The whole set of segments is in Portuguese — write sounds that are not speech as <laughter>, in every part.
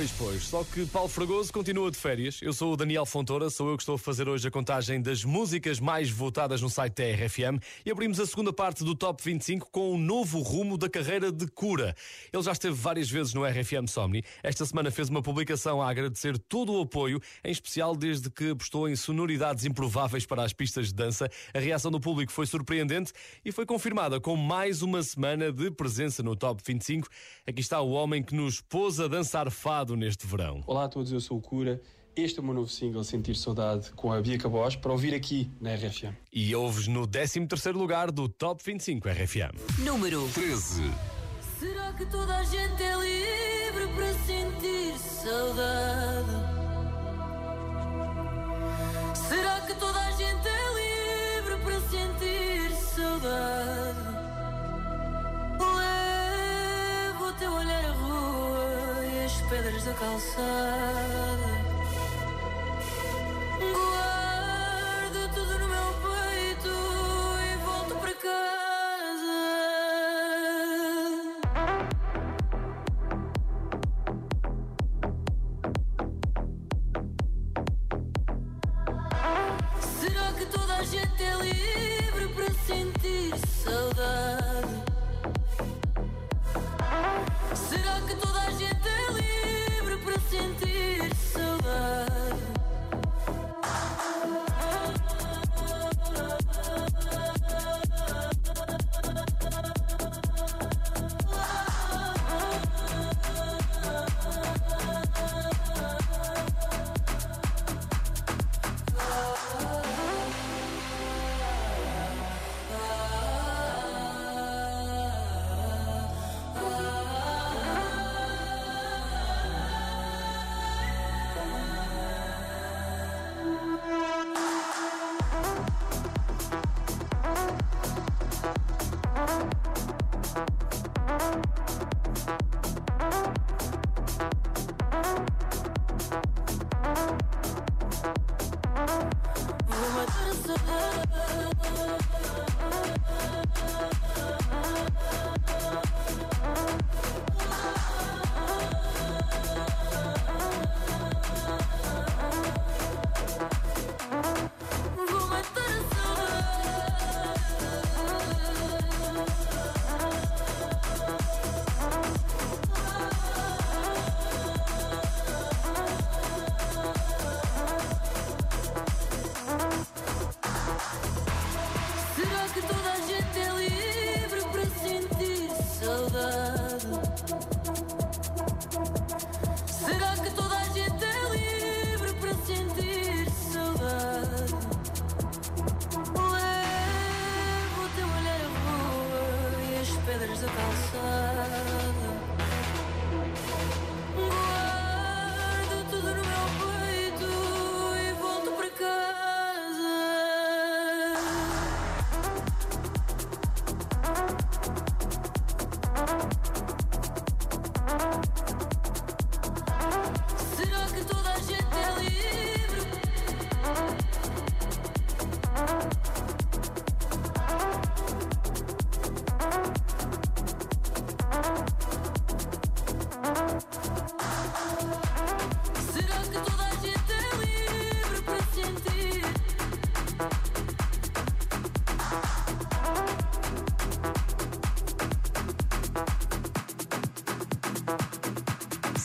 Pois, pois. Só que Paulo Fragoso continua de férias. Eu sou o Daniel Fontoura, sou eu que estou a fazer hoje a contagem das músicas mais votadas no site da RFM e abrimos a segunda parte do Top 25 com um novo rumo da carreira de Cura. Ele já esteve várias vezes no RFM Somni. Esta semana fez uma publicação a agradecer todo o apoio, em especial desde que apostou em sonoridades improváveis para as pistas de dança. A reação do público foi surpreendente e foi confirmada com mais uma semana de presença no Top 25. Aqui está o homem que nos pôs a dançar fado neste verão. Olá a todos, eu sou o Cura. Este é o meu novo single Sentir Saudade com a Bia Cabos para ouvir aqui na RFM. E ouves no 13º lugar do Top 25 RFM. Número 13. Será que toda a gente é livre para sentir saudade? Será que toda a gente é livre para sentir saudade? Pedras da calçada. Guardo tudo no meu peito e volto para casa. Será que toda a gente é livre para sentir saudade? Sentir saudade?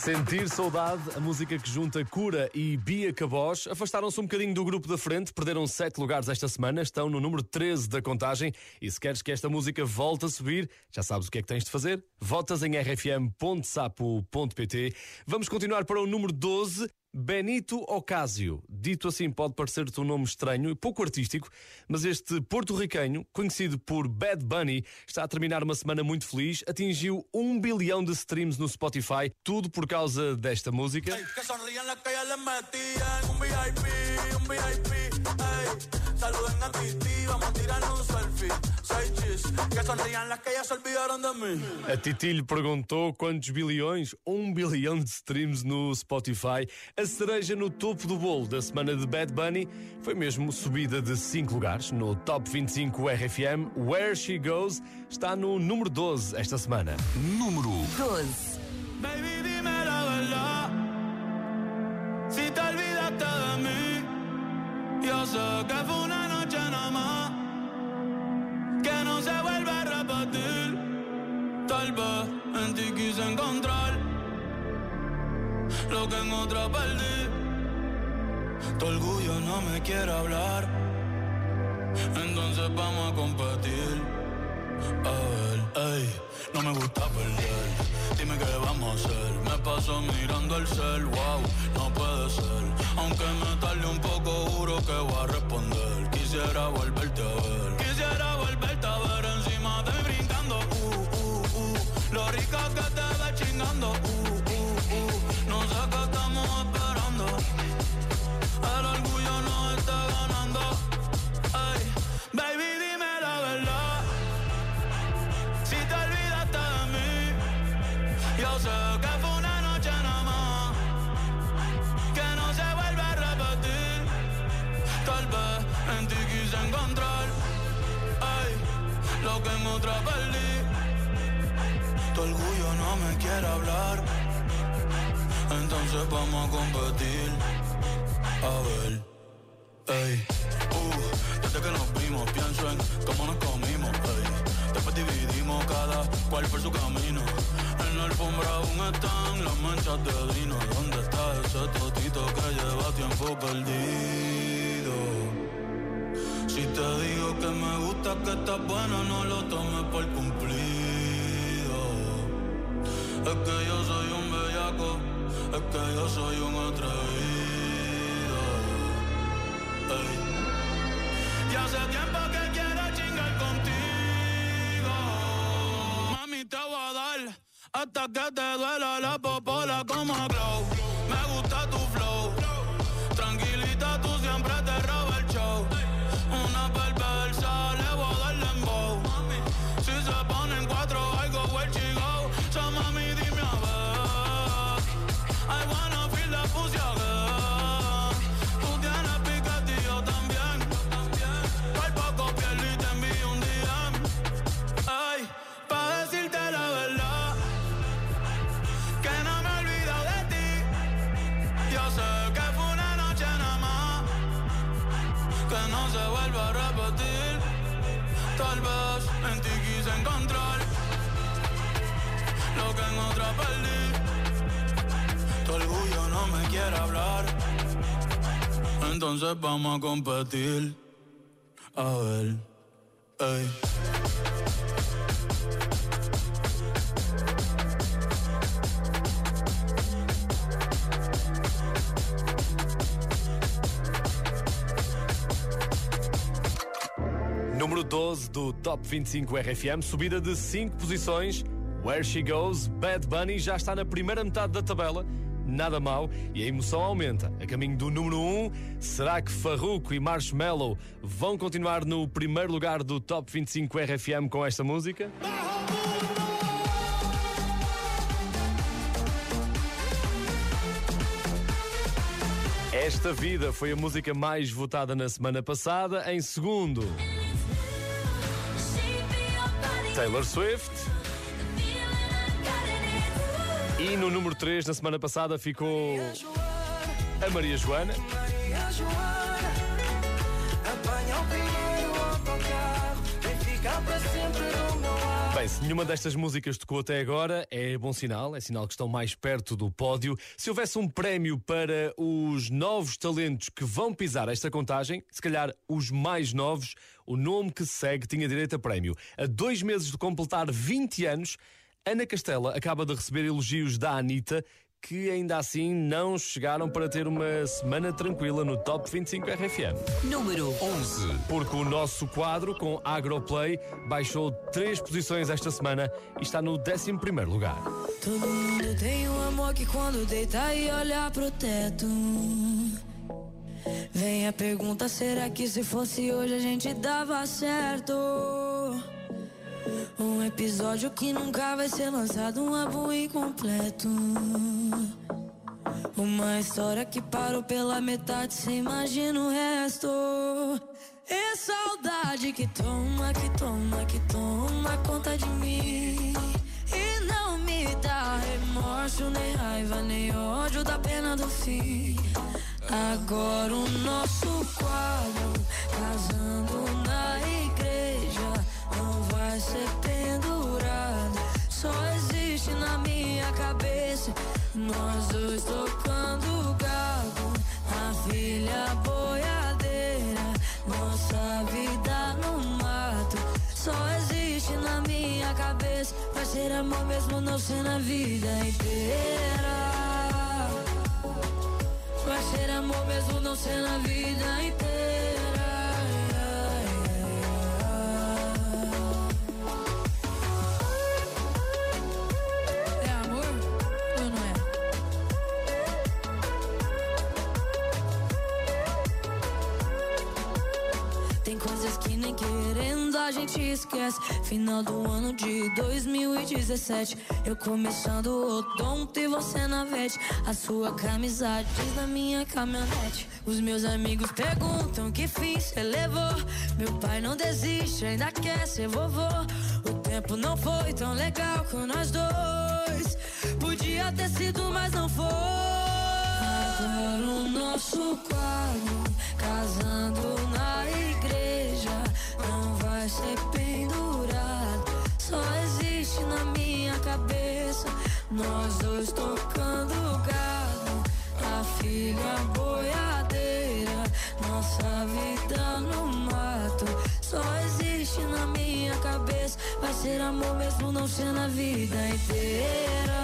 Sentir Saudade, a música que junta Cura e Bia Cabos, afastaram-se um bocadinho do grupo da frente, perderam sete lugares esta semana, estão no número 13 da contagem. E se queres que esta música volte a subir, já sabes o que é que tens de fazer? Votas em rfm.sapo.pt. Vamos continuar para o número 12. Benito Ocasio. Dito assim, pode parecer-te um nome estranho e pouco artístico, mas este porto-ricanho, conhecido por Bad Bunny, está a terminar uma semana muito feliz, atingiu um bilhão de streams no Spotify, tudo por causa desta música. Que metían VIP, VIP. Saluden a Titi, vamos tirar selfie. Chis, que se de. A Titi lhe perguntou quantos bilhões? Um bilhão de streams no Spotify. A Cereja no topo do bolo da semana de Bad Bunny foi mesmo subida de 5 lugares no Top 25 RFM. Where She Goes está no número 12 esta semana. Número 12. Baby, dime la verdad. Si te olvidaste de mí, yo sé que fue una noche. Que no se vuelva a repetir. Tal vez en ti encontrar. Lo que en otra perdí. Tu orgullo no me quiere hablar, entonces vamos a competir. A ver, ey, no me gusta perder. Dime qué vamos a hacer. Me paso mirando el cel, wow, no puede ser. Aunque me tarde un poco, juro que voy a responder. Quisiera volverte a ver. Me quiere hablar, entonces vamos a competir. A ver. Ey, uh, desde que nos vimos pienso en cómo nos comimos, ey. Después dividimos cada cual por su camino. En la alfombra aún están las manchas de vino. ¿Dónde está ese totito que lleva tiempo perdido? Si te digo que me gusta que estás buena, no lo tomes por cumplido. Es que yo soy un bellaco, es que yo soy un atrevido. Ey. Ya hace tiempo que quiero chingar contigo. Mami, te voy a dar hasta que te duela la popola como glow. Me gusta tu flow. Tranquilita, tú siempre te roba el show. Una Jahre me quiere hablar. Entonces vamos a competir. A ver, ey. Número 12 do Top 25 RFM, subida de 5 posições. Where She Goes, Bad Bunny já está na primeira metade da tabela. Nada mal e a emoção aumenta. A caminho do número 1, será que Farruko e Marshmello vão continuar no primeiro lugar do Top 25 RFM com esta música? Esta Vida foi a música mais votada na semana passada. Em segundo, Taylor Swift. E no número 3, na semana passada, ficou a Maria Joana. Maria Joana, apanha o primeiro vem ficar para sempre no meu ar. Bem, se nenhuma destas músicas tocou até agora, é bom sinal, é sinal que estão mais perto do pódio. Se houvesse um prémio para os novos talentos que vão pisar esta contagem, se calhar os mais novos, o nome que se segue tinha direito a prémio. A dois meses de completar 20 anos, Ana Castela acaba de receber elogios da Anitta, que ainda assim não chegaram para ter uma semana tranquila no Top 25 RFM. Número 11. Porque o nosso quadro com Agroplay baixou três posições esta semana e está no 11 lugar. Todo mundo tem um amor que quando deita e olha pro teto. Vem a pergunta: será que se fosse hoje a gente dava certo? Um episódio que nunca vai ser lançado, um álbum incompleto. Uma história que parou pela metade, cê imagina o resto. É saudade que toma, que toma, que toma conta de mim. E não me dá remorso, nem raiva, nem ódio da pena do fim. Agora o nosso quadro casando na igreja não vai ser pendurado. Só existe na minha cabeça nós dois tocando gado, a filha boiadeira, nossa vida no mato. Só existe na minha cabeça, vai ser amor mesmo não sendo a vida inteira. Vai ser amor mesmo não sendo a vida inteira. A gente esquece. Final do ano de 2017. Eu começando o odonto e você na vete. A sua camisa diz na minha caminhonete. Os meus amigos perguntam que fim você levou. Meu pai não desiste, ainda quer ser vovô. O tempo não foi tão legal com nós dois. Podia ter sido, mas não foi. Agora o nosso quadro casando na igreja não vai ser pendurado. Só existe na minha cabeça nós dois tocando gado, a filha boiadeira, nossa vida no mato. Só existe na minha cabeça, vai ser amor mesmo não sendo a vida inteira.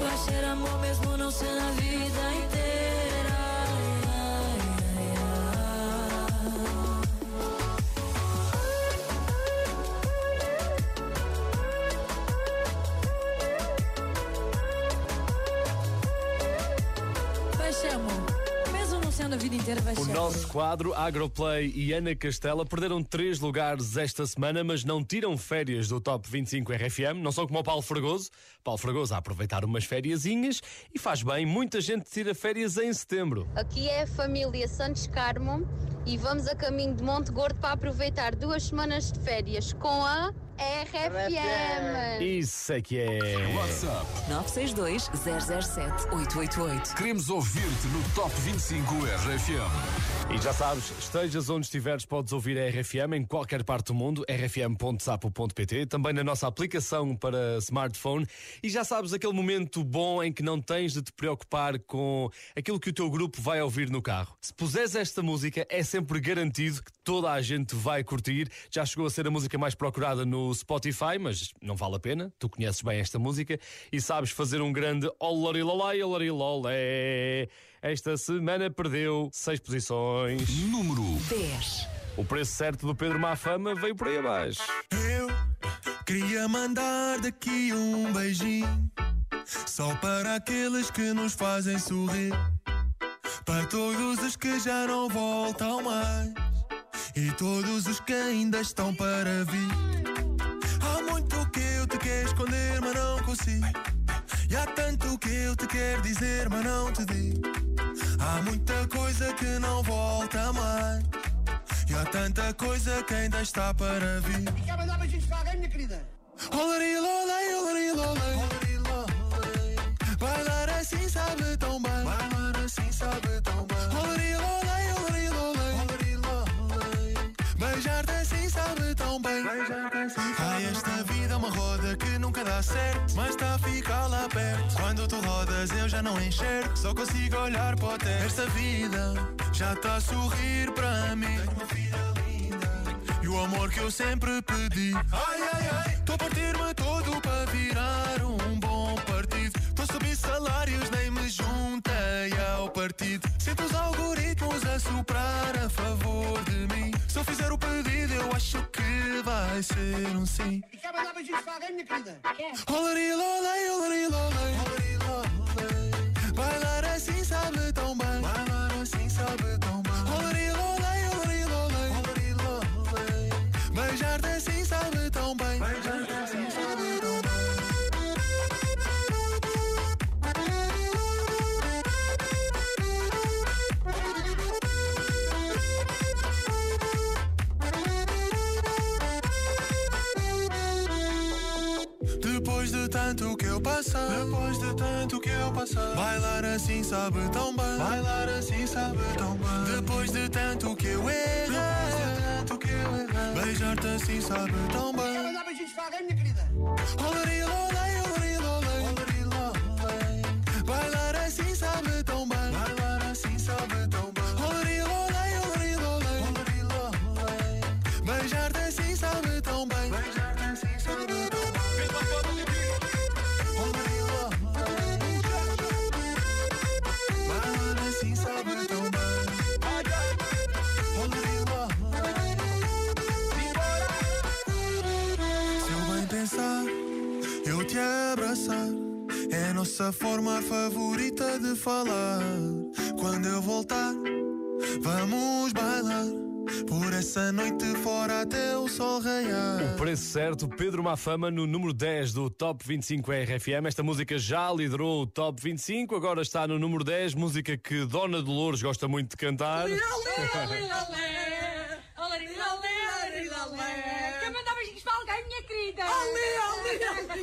Vai ser amor mesmo não sendo a vida inteira. pues, nosso quadro Agroplay e Ana Castela perderam três lugares esta semana, mas não tiram férias do Top 25 RFM. Não são como o Paulo Fragoso. Paulo Fragoso a aproveitar umas fériasinhas e faz bem. Muita gente tira férias em setembro. Aqui é a família Santos Carmo e vamos a caminho de Monte Gordo para aproveitar duas semanas de férias com a RFM. Isso é que é. WhatsApp. 962 007 888. Queremos ouvir-te no Top 25 RFM. E já sabes, estejas onde estiveres, podes ouvir a RFM em qualquer parte do mundo, rfm.sapo.pt, também na nossa aplicação para smartphone. E já sabes aquele momento bom em que não tens de te preocupar com aquilo que o teu grupo vai ouvir no carro. Se puseres esta música, é sempre garantido que toda a gente vai curtir. Já chegou a ser a música mais procurada no Spotify, mas não vale a pena. Tu conheces bem esta música e sabes fazer um grande olarilolai, olarilolé. Esta semana perdeu seis posições. Número 10. O preço certo do Pedro Mafama veio por aí abaixo. Eu queria mandar daqui um beijinho Só para aqueles que nos fazem sorrir Para todos os que já não voltam mais E todos os que ainda estão para vir Há muito que eu te quero esconder, mas não consigo E há tanto que eu te quero dizer, mas não te digo Há muita coisa que não volta mais e há tanta coisa que ainda está para vir. Quer mandar beijinhos para alguém, minha querida? Olarilolei, olarilolei, olarilolei. Bailar assim sabe tão bem. Bailar assim sabe tão bem. Certo. Mas está a ficar lá perto. Quando tu rodas, eu já não enxergo. Só consigo olhar para o teto. Esta vida já está a sorrir para mim. E o amor que eu sempre pedi. Ai, ai, ai. Estou a partir-me todo para virar um bom partido. Estou a subir salários, nem me juntei ao partido. Sinto os algoritmos a soprar a favor de mim. Se eu fizer o pedido, eu acho que vai ser um sim. E quer mandar beijinhos para alguém, minha querida? Quer? Olarilolei, olarilolei, olarilolei. Bailar assim sabe tão bem. Bailar assim sabe tão bem. De tanto que eu passar. Depois de tanto que eu passar. Bailar assim sabe tão bem. Bailar assim sabe tão bem. Depois de tanto que eu errei. Depois de tanto que eu errei. Beijar-te assim sabe tão bem. Quero dar beijinhos para alguém, minha querida. A nossa forma favorita de falar. Quando eu voltar, vamos bailar. Por essa noite fora até o sol raiar. O preço certo, Pedro Mafama no número 10 do Top 25 RFM. Esta música já liderou o Top 25, agora está no número 10, música que Dona Dolores gosta muito de cantar. Quer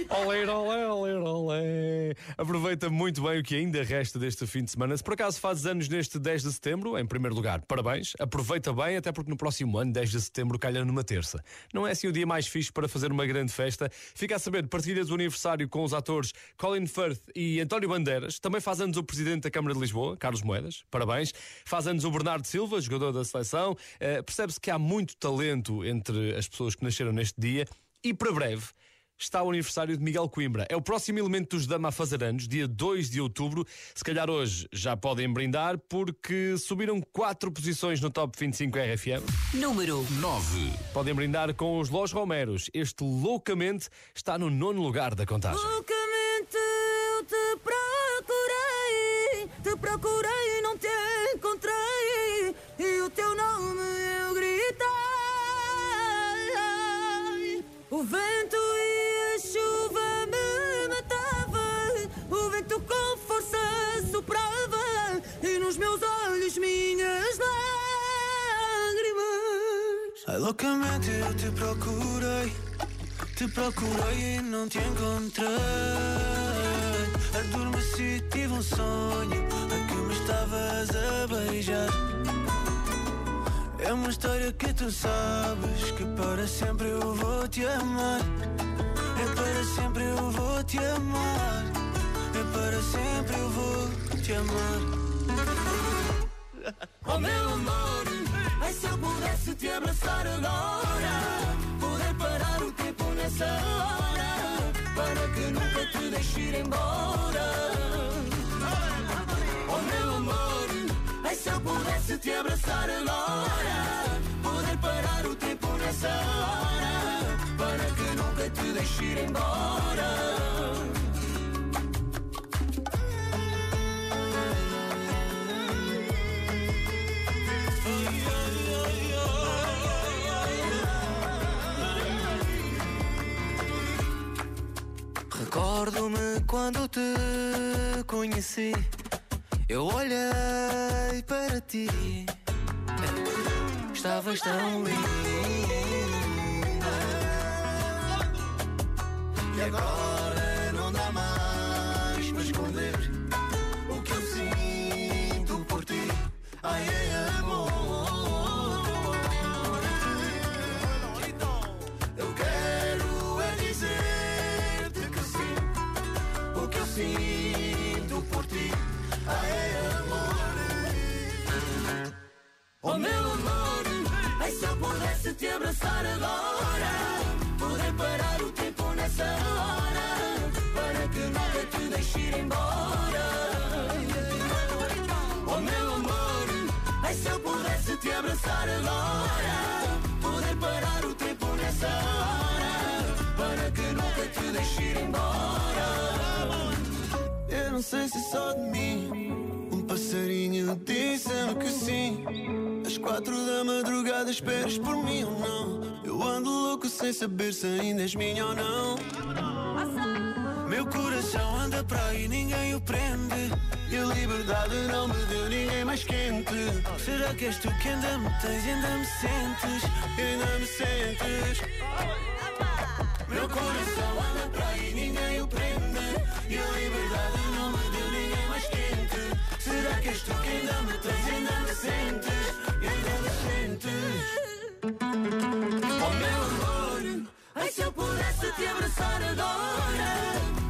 Olé, olé, olé, olé. Aproveita muito bem o que ainda resta deste fim de semana. Se por acaso fazes anos neste 10 de setembro, em primeiro lugar, parabéns. Aproveita bem, até porque no próximo ano, 10 de setembro, calha numa terça. Não é assim o dia mais fixe para fazer uma grande festa. Fica a saber, partilhas o aniversário com os atores Colin Firth e António Bandeiras. Também faz anos o presidente da Câmara de Lisboa, Carlos Moedas. Parabéns. Faz anos o Bernardo Silva, jogador da seleção. Eh, Percebe-se que há muito talento entre as pessoas que nasceram neste dia. E para breve, está o aniversário de Miguel Coimbra. É o próximo elemento dos Dama a fazer anos, dia 2 de outubro. Se calhar hoje já podem brindar, porque subiram quatro posições no Top 25 RFM. Número 9. Podem brindar com os Los Romeros. Este loucamente está no nono lugar da contagem. Loucamente eu te procurei, te procurei loucamente eu te procurei, te procurei e não te encontrei. Adormeci, tive um sonho a que me estavas a beijar. É uma história que tu sabes que para sempre eu vou te amar. É para sempre eu vou te amar. É para sempre eu vou te amar. <laughs> Oh meu amor, ai se eu pudesse te abraçar agora Poder parar o tempo nessa hora Para que nunca te deixe ir embora. Oh meu amor, ai se eu pudesse te abraçar agora Poder parar o tempo nessa hora Para que nunca te deixe ir embora Recordo-me quando te conheci. Eu olhei para ti. Estavas tão linda. E agora se eu pudesse te abraçar agora. Poder parar o tempo nessa hora. Para que nunca te deixe ir embora. Oh meu amor, ai se eu pudesse te abraçar agora. Poder parar o tempo nessa hora. Para que nunca te deixe ir embora. Eu não sei se só de mim. Passarinho disse-me que sim. Às quatro da madrugada esperas por mim ou não? Eu ando louco sem saber se ainda és minha ou não. Meu coração anda para aí, ninguém o prende. E a liberdade não me deu ninguém mais quente. Será que és tu que ainda me tens, ainda me sentes? Ainda me sentes? Meu coração que és tu que ainda me tens, ainda me sentes, e ainda me sentes. Oh meu amor, ai se eu pudesse te abraçar agora.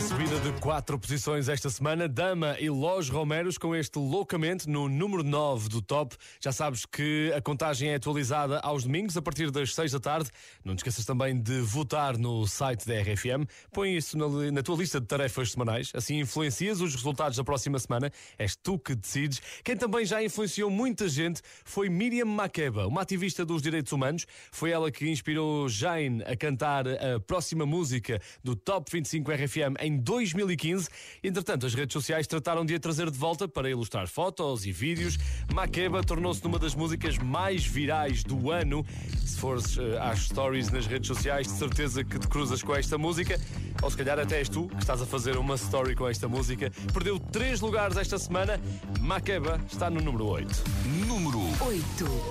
Uma subida de quatro posições esta semana. Dama e Los Romeros com este loucamente no número 9 do top. Já sabes que a contagem é atualizada aos domingos a partir das 6 da tarde. Não te esqueças também de votar no site da RFM. Põe isso na, na tua lista de tarefas semanais. Assim influencias os resultados da próxima semana. És tu que decides. Quem também já influenciou muita gente foi Miriam Makeba, uma ativista dos direitos humanos. Foi ela que inspirou Jane a cantar a próxima música do Top 25 RFM em 2015. Entretanto, as redes sociais trataram de a trazer de volta para ilustrar fotos e vídeos. Makeba tornou-se numa das músicas mais virais do ano. Se fores uh, às stories nas redes sociais, de certeza que te cruzas com esta música. Ou se calhar até és tu que estás a fazer uma story com esta música. Perdeu três lugares esta semana. Makeba está no número 8. Número 8.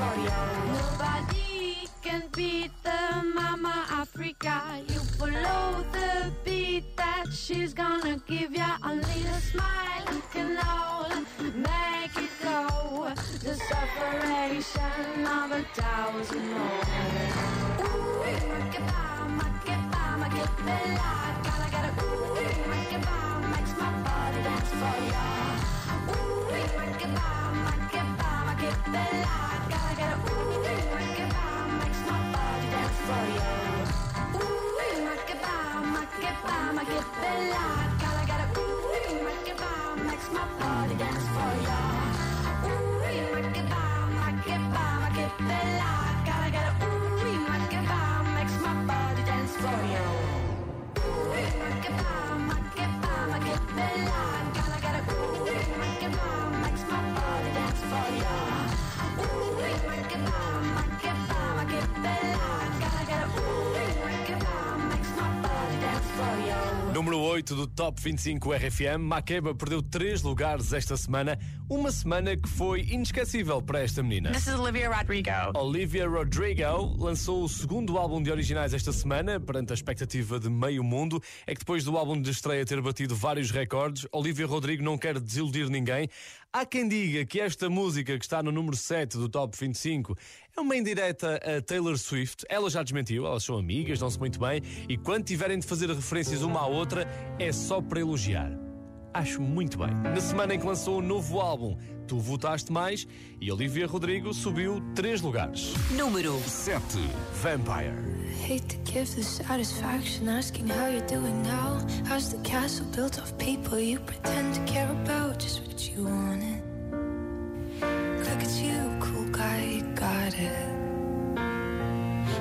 Nobody can beat the Mama Africa. You follow the beat that she's gonna give ya. A smile can all make Separation of a thousand holes Ooh, make it bomb, make it bomb, make it be like Gotta get a ooh, make it bomb, makes my body dance for ya Ooh, make it bomb, make it bomb, make it be like Gotta get a ooh, make it bomb, makes my body dance for ya Ooh, make it bomb, make it bomb, make it be like Gotta get a ooh, make it bomb, makes my body dance for ya Número 8 do Top 25 RFM, Makeba perdeu 3 lugares esta semana, uma semana que foi inesquecível para esta menina. This is Olivia Rodrigo. Olivia Rodrigo lançou o segundo álbum de originais esta semana, perante a expectativa de meio mundo. É que depois do álbum de estreia ter batido vários recordes, Olivia Rodrigo não quer desiludir ninguém. Há quem diga que esta música, que está no número 7 do Top 25, é uma indireta a Taylor Swift. Ela já desmentiu, elas são amigas, dão-se muito bem, e quando tiverem de fazer referências uma à outra, é só para elogiar. Acho muito bem. Na semana em que lançou o novo álbum, tu votaste mais e Olivia Rodrigo subiu 3 lugares. Número 7. Vampire. Hate to give the satisfaction asking how you're doing now. How's the castle built of people you pretend to care about? Just what you wanted. Look at you, cool guy, you got it.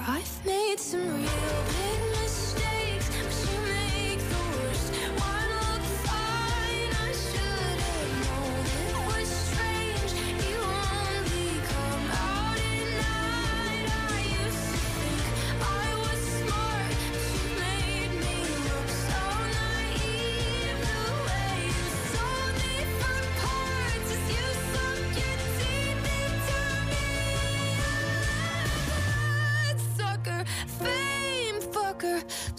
I've made some real big mistakes,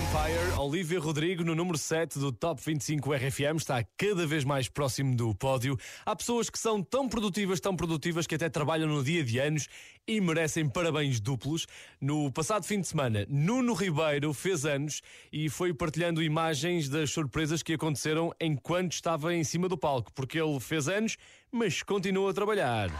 Vampire, Olivia Rodrigo no número 7 do Top 25 RFM está cada vez mais próximo do pódio. Há pessoas que são tão produtivas, tão produtivas que até trabalham no dia de anos e merecem parabéns duplos. No passado fim de semana, Nuno Ribeiro fez anos e foi partilhando imagens das surpresas que aconteceram enquanto estava em cima do palco, porque ele fez anos, mas continua a trabalhar.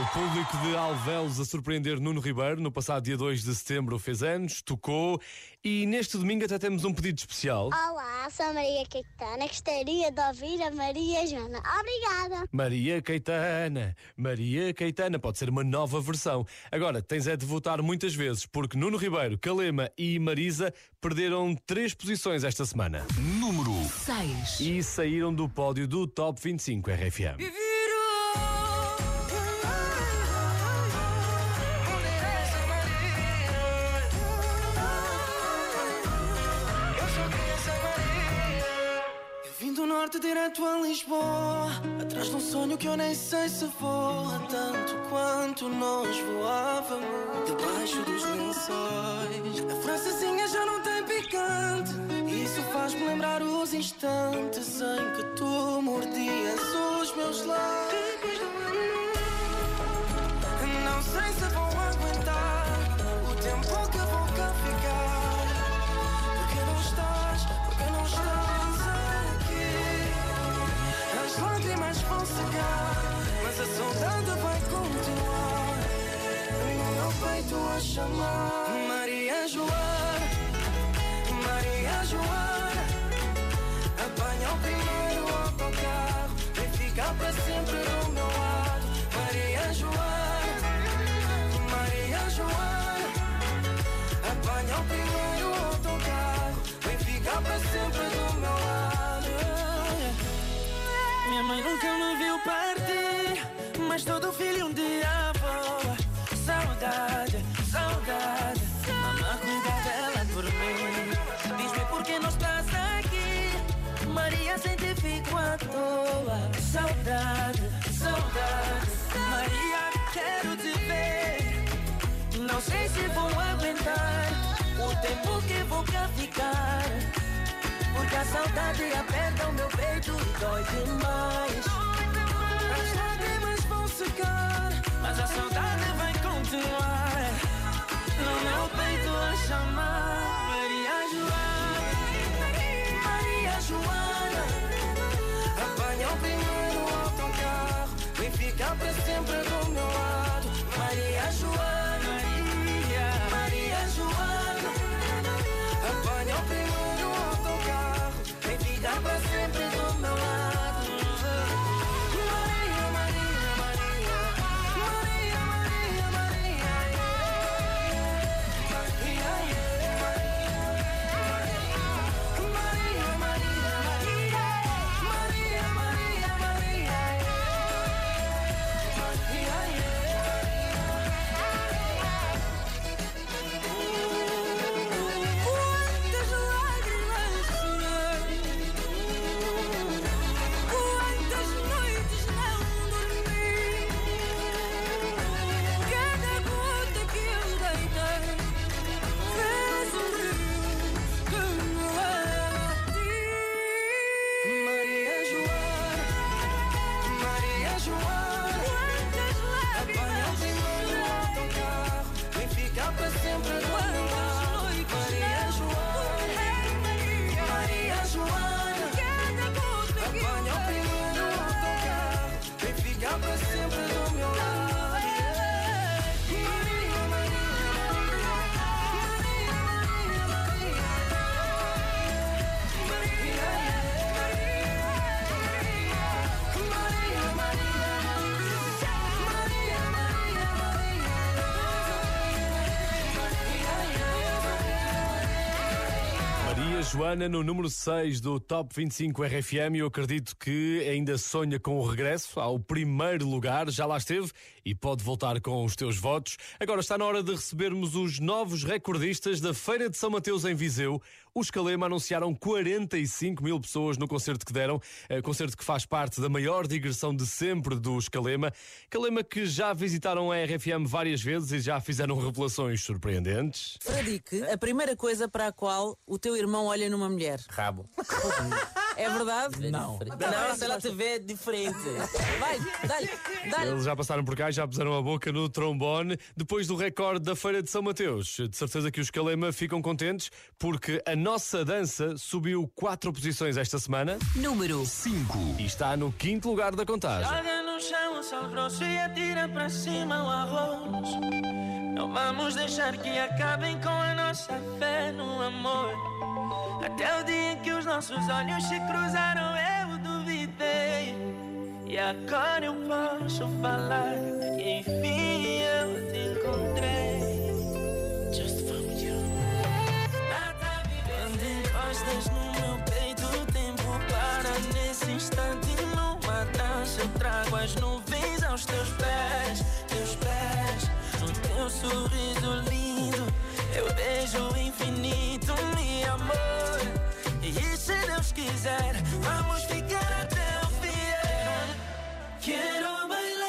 O público de Alvelos a surpreender Nuno Ribeiro no passado dia 2 de setembro fez anos, tocou e neste domingo até temos um pedido especial. Olá, sou a Maria Caetana. Gostaria de ouvir a Maria Joana. Obrigada. Maria Caetana, Maria Caetana, pode ser uma nova versão. Agora, tens é de votar muitas vezes, porque Nuno Ribeiro, Calema e Marisa perderam três posições esta semana. Número 6. E saíram do pódio do Top 25 RFM. Norte direto a Lisboa Atrás de um sonho que eu nem sei se voa Tanto quanto nós voávamos Debaixo dos lençóis. A francesinha já não tem picante Isso faz-me lembrar os instantes Em que tu mordias os meus lábios chamar Maria Joana. Maria Joana. Apanha o primeiro autocarro Vem ficar para sempre do meu lado. Maria Joana. Maria Joana. Apanha o primeiro autocarro Vem ficar para sempre do meu lado. Minha mãe nunca me viu partir Maria sempre fico à toa Saudade, saudade Maria, quero te ver Não sei se vou aguentar O tempo que vou cá ficar. Porque a saudade aperta o meu peito e dói demais. As lágrimas vão secar, mas a saudade vai continuar. No meu peito a chamar Joana. Apanha o primeiro autocarro, vem ficar pra sempre do meu lado. Maria Joana, Joana no número 6 do Top 25 RFM. Eu acredito que ainda sonha com o regresso ao primeiro lugar. Já lá esteve e pode voltar com os teus votos. Agora está na hora de recebermos os novos recordistas da Feira de São Mateus em Viseu. Os Calema anunciaram 45 mil pessoas no concerto que deram, eh, concerto que faz parte da maior digressão de sempre dos Calema. Calema que já visitaram a RFM várias vezes e já fizeram revelações surpreendentes. Fradique, a primeira coisa para a qual o teu irmão olha numa mulher. Rabo. <laughs> É verdade? Não. Não, se ela te vê diferente. Vai, dá-lhe, dá-lhe. Eles já passaram por cá e já puseram a boca no trombone. Depois do recorde da Feira de São Mateus, de certeza que os Calema ficam contentes porque a nossa dança subiu quatro posições esta semana. Número 5. E está no quinto lugar da contagem. Chão o sal grosso e atira para cima o arroz. Não vamos deixar que acabem com a nossa fé no amor. Até o dia em que os nossos olhos se cruzaram, eu duvidei. E agora eu posso falar que enfim eu te encontrei. Just found you. Quando encostas no meu peito, o tempo para nesse instante. Dança, eu trago as nuvens aos teus pés, teus pés. No teu sorriso lindo, eu vejo o infinito, meu amor. E se Deus quiser, vamos ficar até o fim. Quero bailar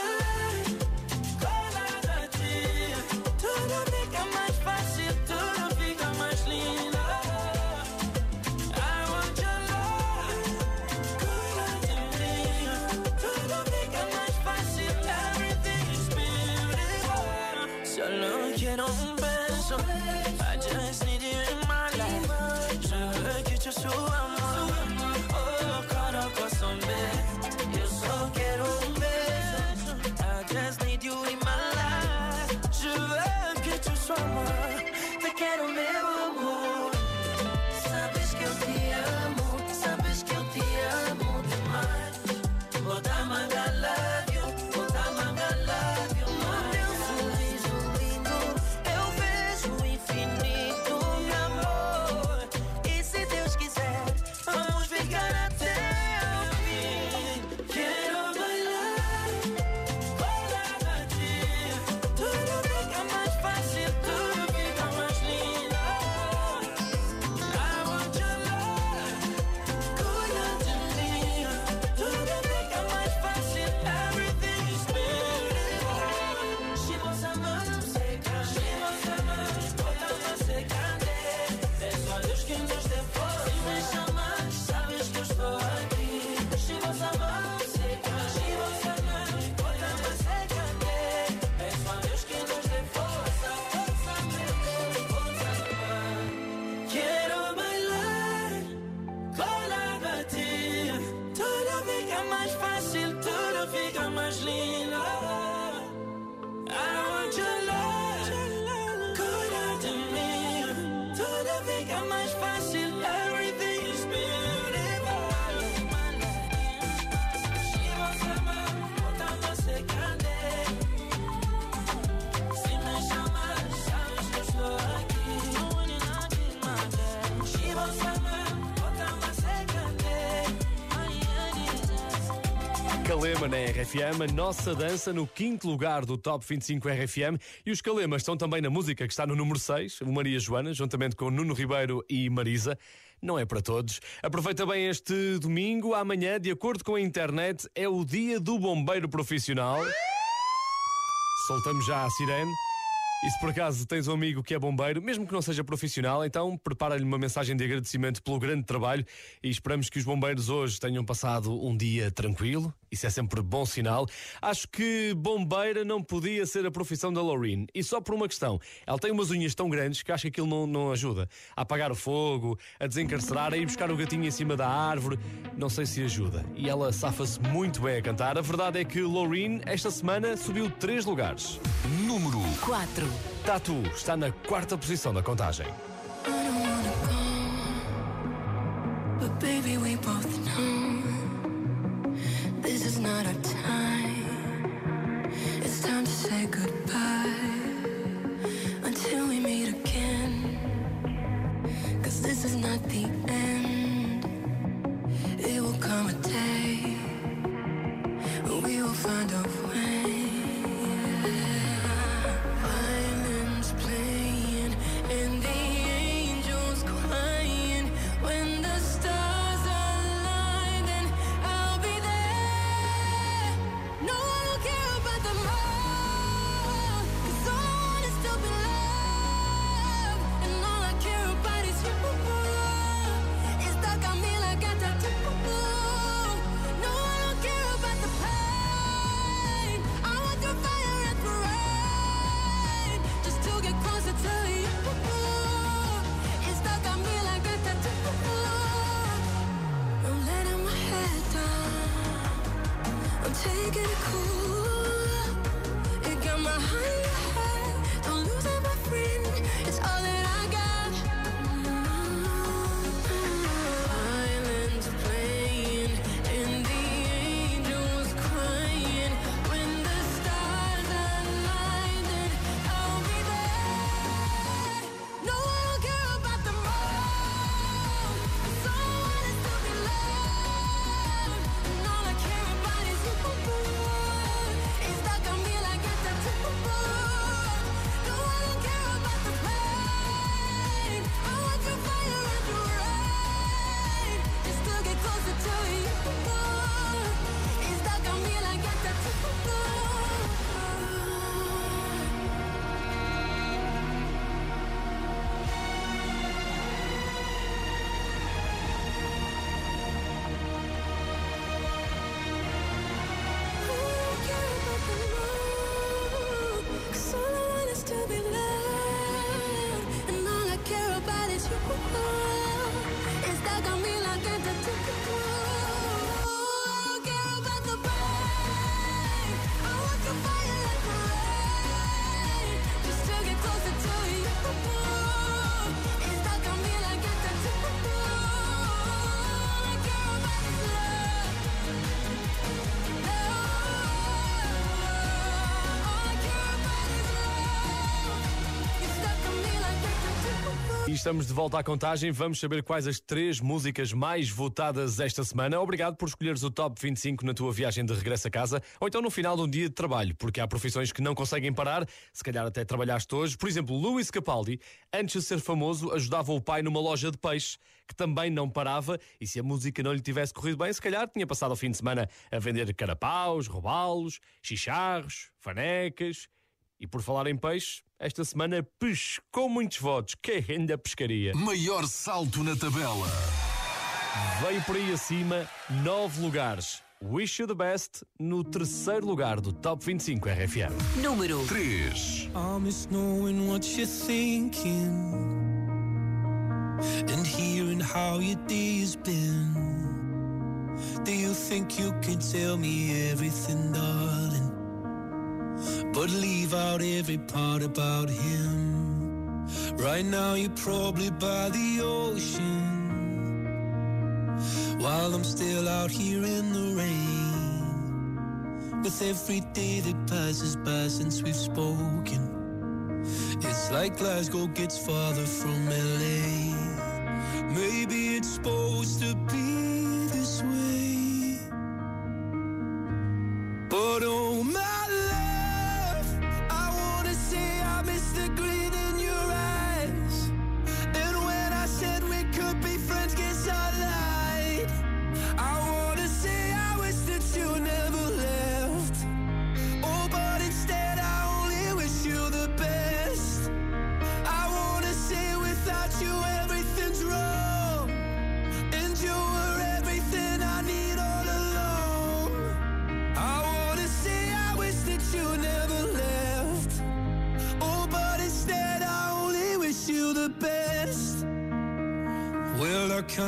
Calema na RFM, a nossa dança no quinto lugar do Top 25 RFM. E os Calemas estão também na música que está no número 6, o Maria Joana, juntamente com Nuno Ribeiro e Marisa. Não é para todos. Aproveita bem este domingo. Amanhã, de acordo com a internet, é o dia do bombeiro profissional. Soltamos já a sirene. E se por acaso tens um amigo que é bombeiro, mesmo que não seja profissional, então prepara-lhe uma mensagem de agradecimento pelo grande trabalho e esperamos que os bombeiros hoje tenham passado um dia tranquilo. Isso é sempre bom sinal. Acho que bombeira não podia ser a profissão da Loreen. E só por uma questão. Ela tem umas unhas tão grandes que acho que aquilo não, não ajuda. A apagar o fogo, a desencarcerar, a ir buscar o gatinho em cima da árvore. Não sei se ajuda. E ela safa-se muito bem a cantar. A verdade é que Loreen, esta semana, subiu três lugares. Número 4. Tatu está na quarta posição da contagem. But baby, we both know this is not our time. It's time to say goodbye until we meet again. Cause this is not the end. Estamos de volta à contagem. Vamos saber quais as três músicas mais votadas esta semana. Obrigado por escolheres o top 25 na tua viagem de regresso a casa ou então no final de um dia de trabalho, porque há profissões que não conseguem parar. Se calhar até trabalhaste hoje. Por exemplo, Luís Capaldi, antes de ser famoso, ajudava o pai numa loja de peixe que também não parava. E se a música não lhe tivesse corrido bem, se calhar tinha passado o fim de semana a vender carapaus, robalos, chicharros, fanecas. E por falar em peixe, esta semana pescou muitos votos. Que ainda pescaria. Maior salto na tabela. Veio por aí acima, nove lugares. Wish You the Best no terceiro lugar do Top 25 RFM. Número 3. I miss knowing what you're thinking and hearing how your day's been. Do you think you can tell me everything, darling? But leave out every part about him. Right now, you're probably by the ocean while I'm still out here in the rain. With every day that passes by since we've spoken, it's like Glasgow gets farther from LA. Maybe it's supposed to be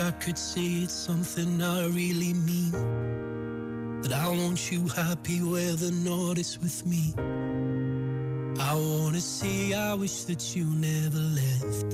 I could say it's something I really mean. That I want you happy where the north is with me. I wanna say I wish that you never left.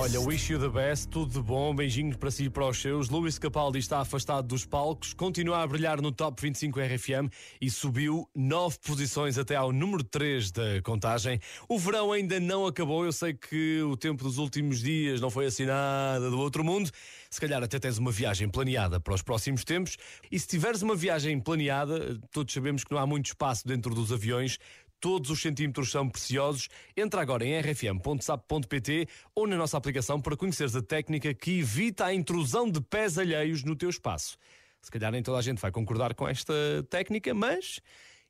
Olha, wish you the best, tudo de bom, beijinhos para si e para os seus. Luís Capaldi está afastado dos palcos, continua a brilhar no Top 25 RFM e subiu nove posições até ao número 3 da contagem. O verão ainda não acabou, eu sei que o tempo dos últimos dias não foi assim nada do outro mundo. Se calhar até tens uma viagem planeada para os próximos tempos. E se tiveres uma viagem planeada, todos sabemos que não há muito espaço dentro dos aviões. Todos os centímetros são preciosos. Entra agora em rfm.sap.pt ou na nossa aplicação para conheceres a técnica que evita a intrusão de pés alheios no teu espaço. Se calhar nem toda a gente vai concordar com esta técnica, mas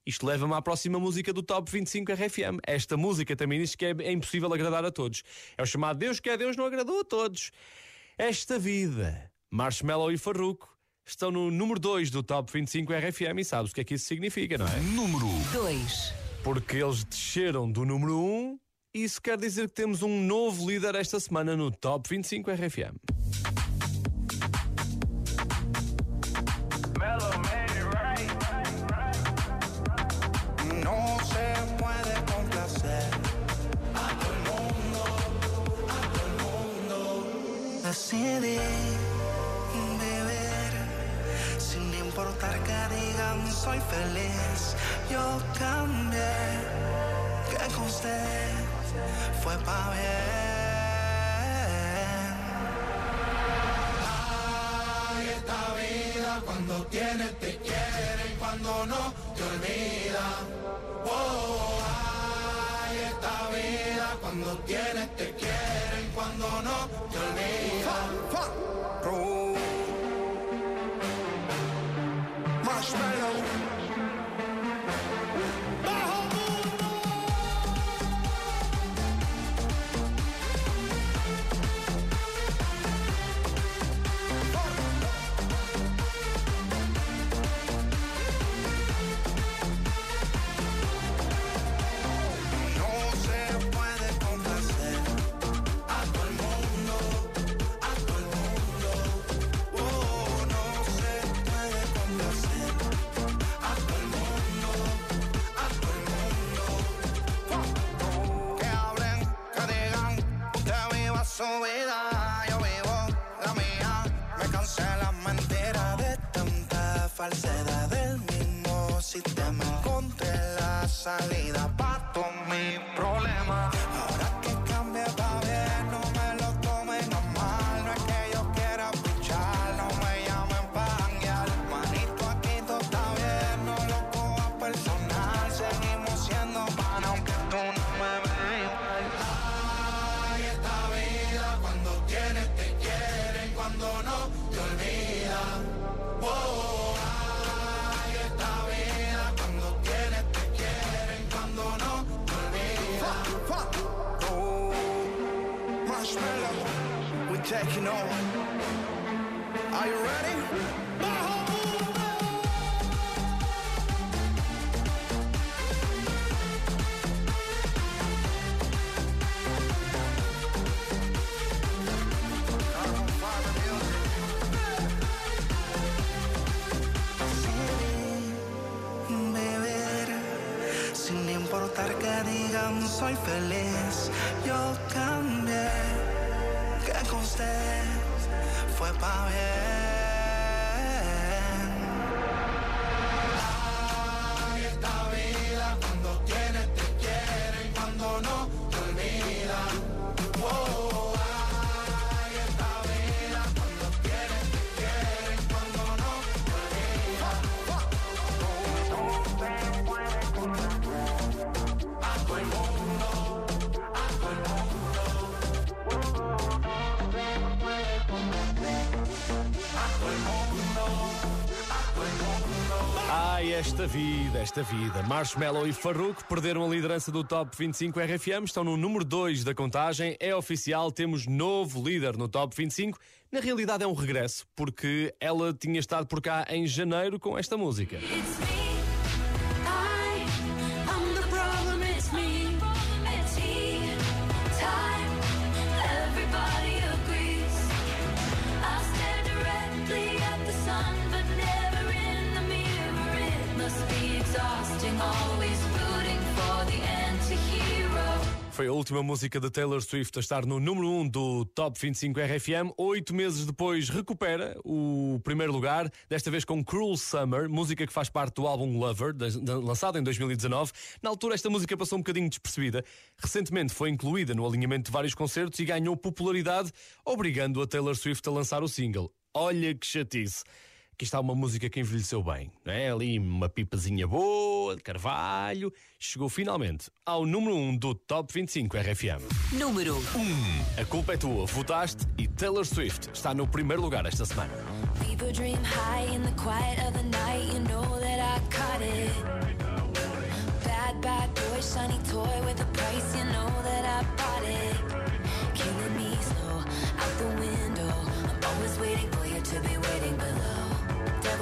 isto leva-me à próxima música do Top 25 RFM. Esta música também diz que é, é impossível agradar a todos. É o chamado Deus que é Deus não agradou a todos. Esta vida, Marshmallow e Farruko, estão no número 2 do Top 25 RFM e sabes o que é que isso significa, não é? Número 2. Porque eles desceram do número 1 um, e isso quer dizer que temos um novo líder esta semana no Top 25 RFM. No soy feliz. Yo cambié, que con usted fue pa' bien. Ay, esta vida cuando tienes te quiere y cuando no te olvida. Oh, ay, esta vida cuando tienes te quiere y cuando no te olvida. Digan soy feliz yo cambié que con usted fue pa' bien Esta vida, esta vida. Marshmallow e Farruko perderam a liderança do Top 25 RFM, estão no número 2 da contagem. É oficial, temos novo líder no Top 25. Na realidade é um regresso, porque ela tinha estado por cá em janeiro com esta música. I, Foi a última música de Taylor Swift a estar no número 1 do Top 25 RFM. Oito meses depois recupera o primeiro lugar, desta vez com Cruel Summer, música que faz parte do álbum Lover, lançado em 2019. Na altura, esta música passou um bocadinho despercebida. Recentemente foi incluída no alinhamento de vários concertos e ganhou popularidade, obrigando a Taylor Swift a lançar o single. Olha que chatice. Aqui está uma música que envelheceu bem, não é? Ali uma pipazinha boa, de carvalho. Chegou finalmente ao número 1 do Top 25 RFM. Número 1. A culpa é tua, votaste e Taylor Swift está no primeiro lugar esta semana. People dream high in the quiet of the night. You know that I caught it. Bad, bad boy, shiny toy with a price. You know that I bought it. Killing me slow out the window. I'm always waiting for you to be waiting below.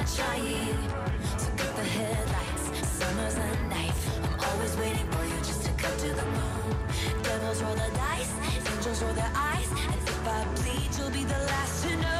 Not trying. So cut the headlights. Summer's a knife. I'm always waiting for you just to cut to the moon. Devils roll the dice. Angels roll their eyes. And if I bleed, you'll be the last to know.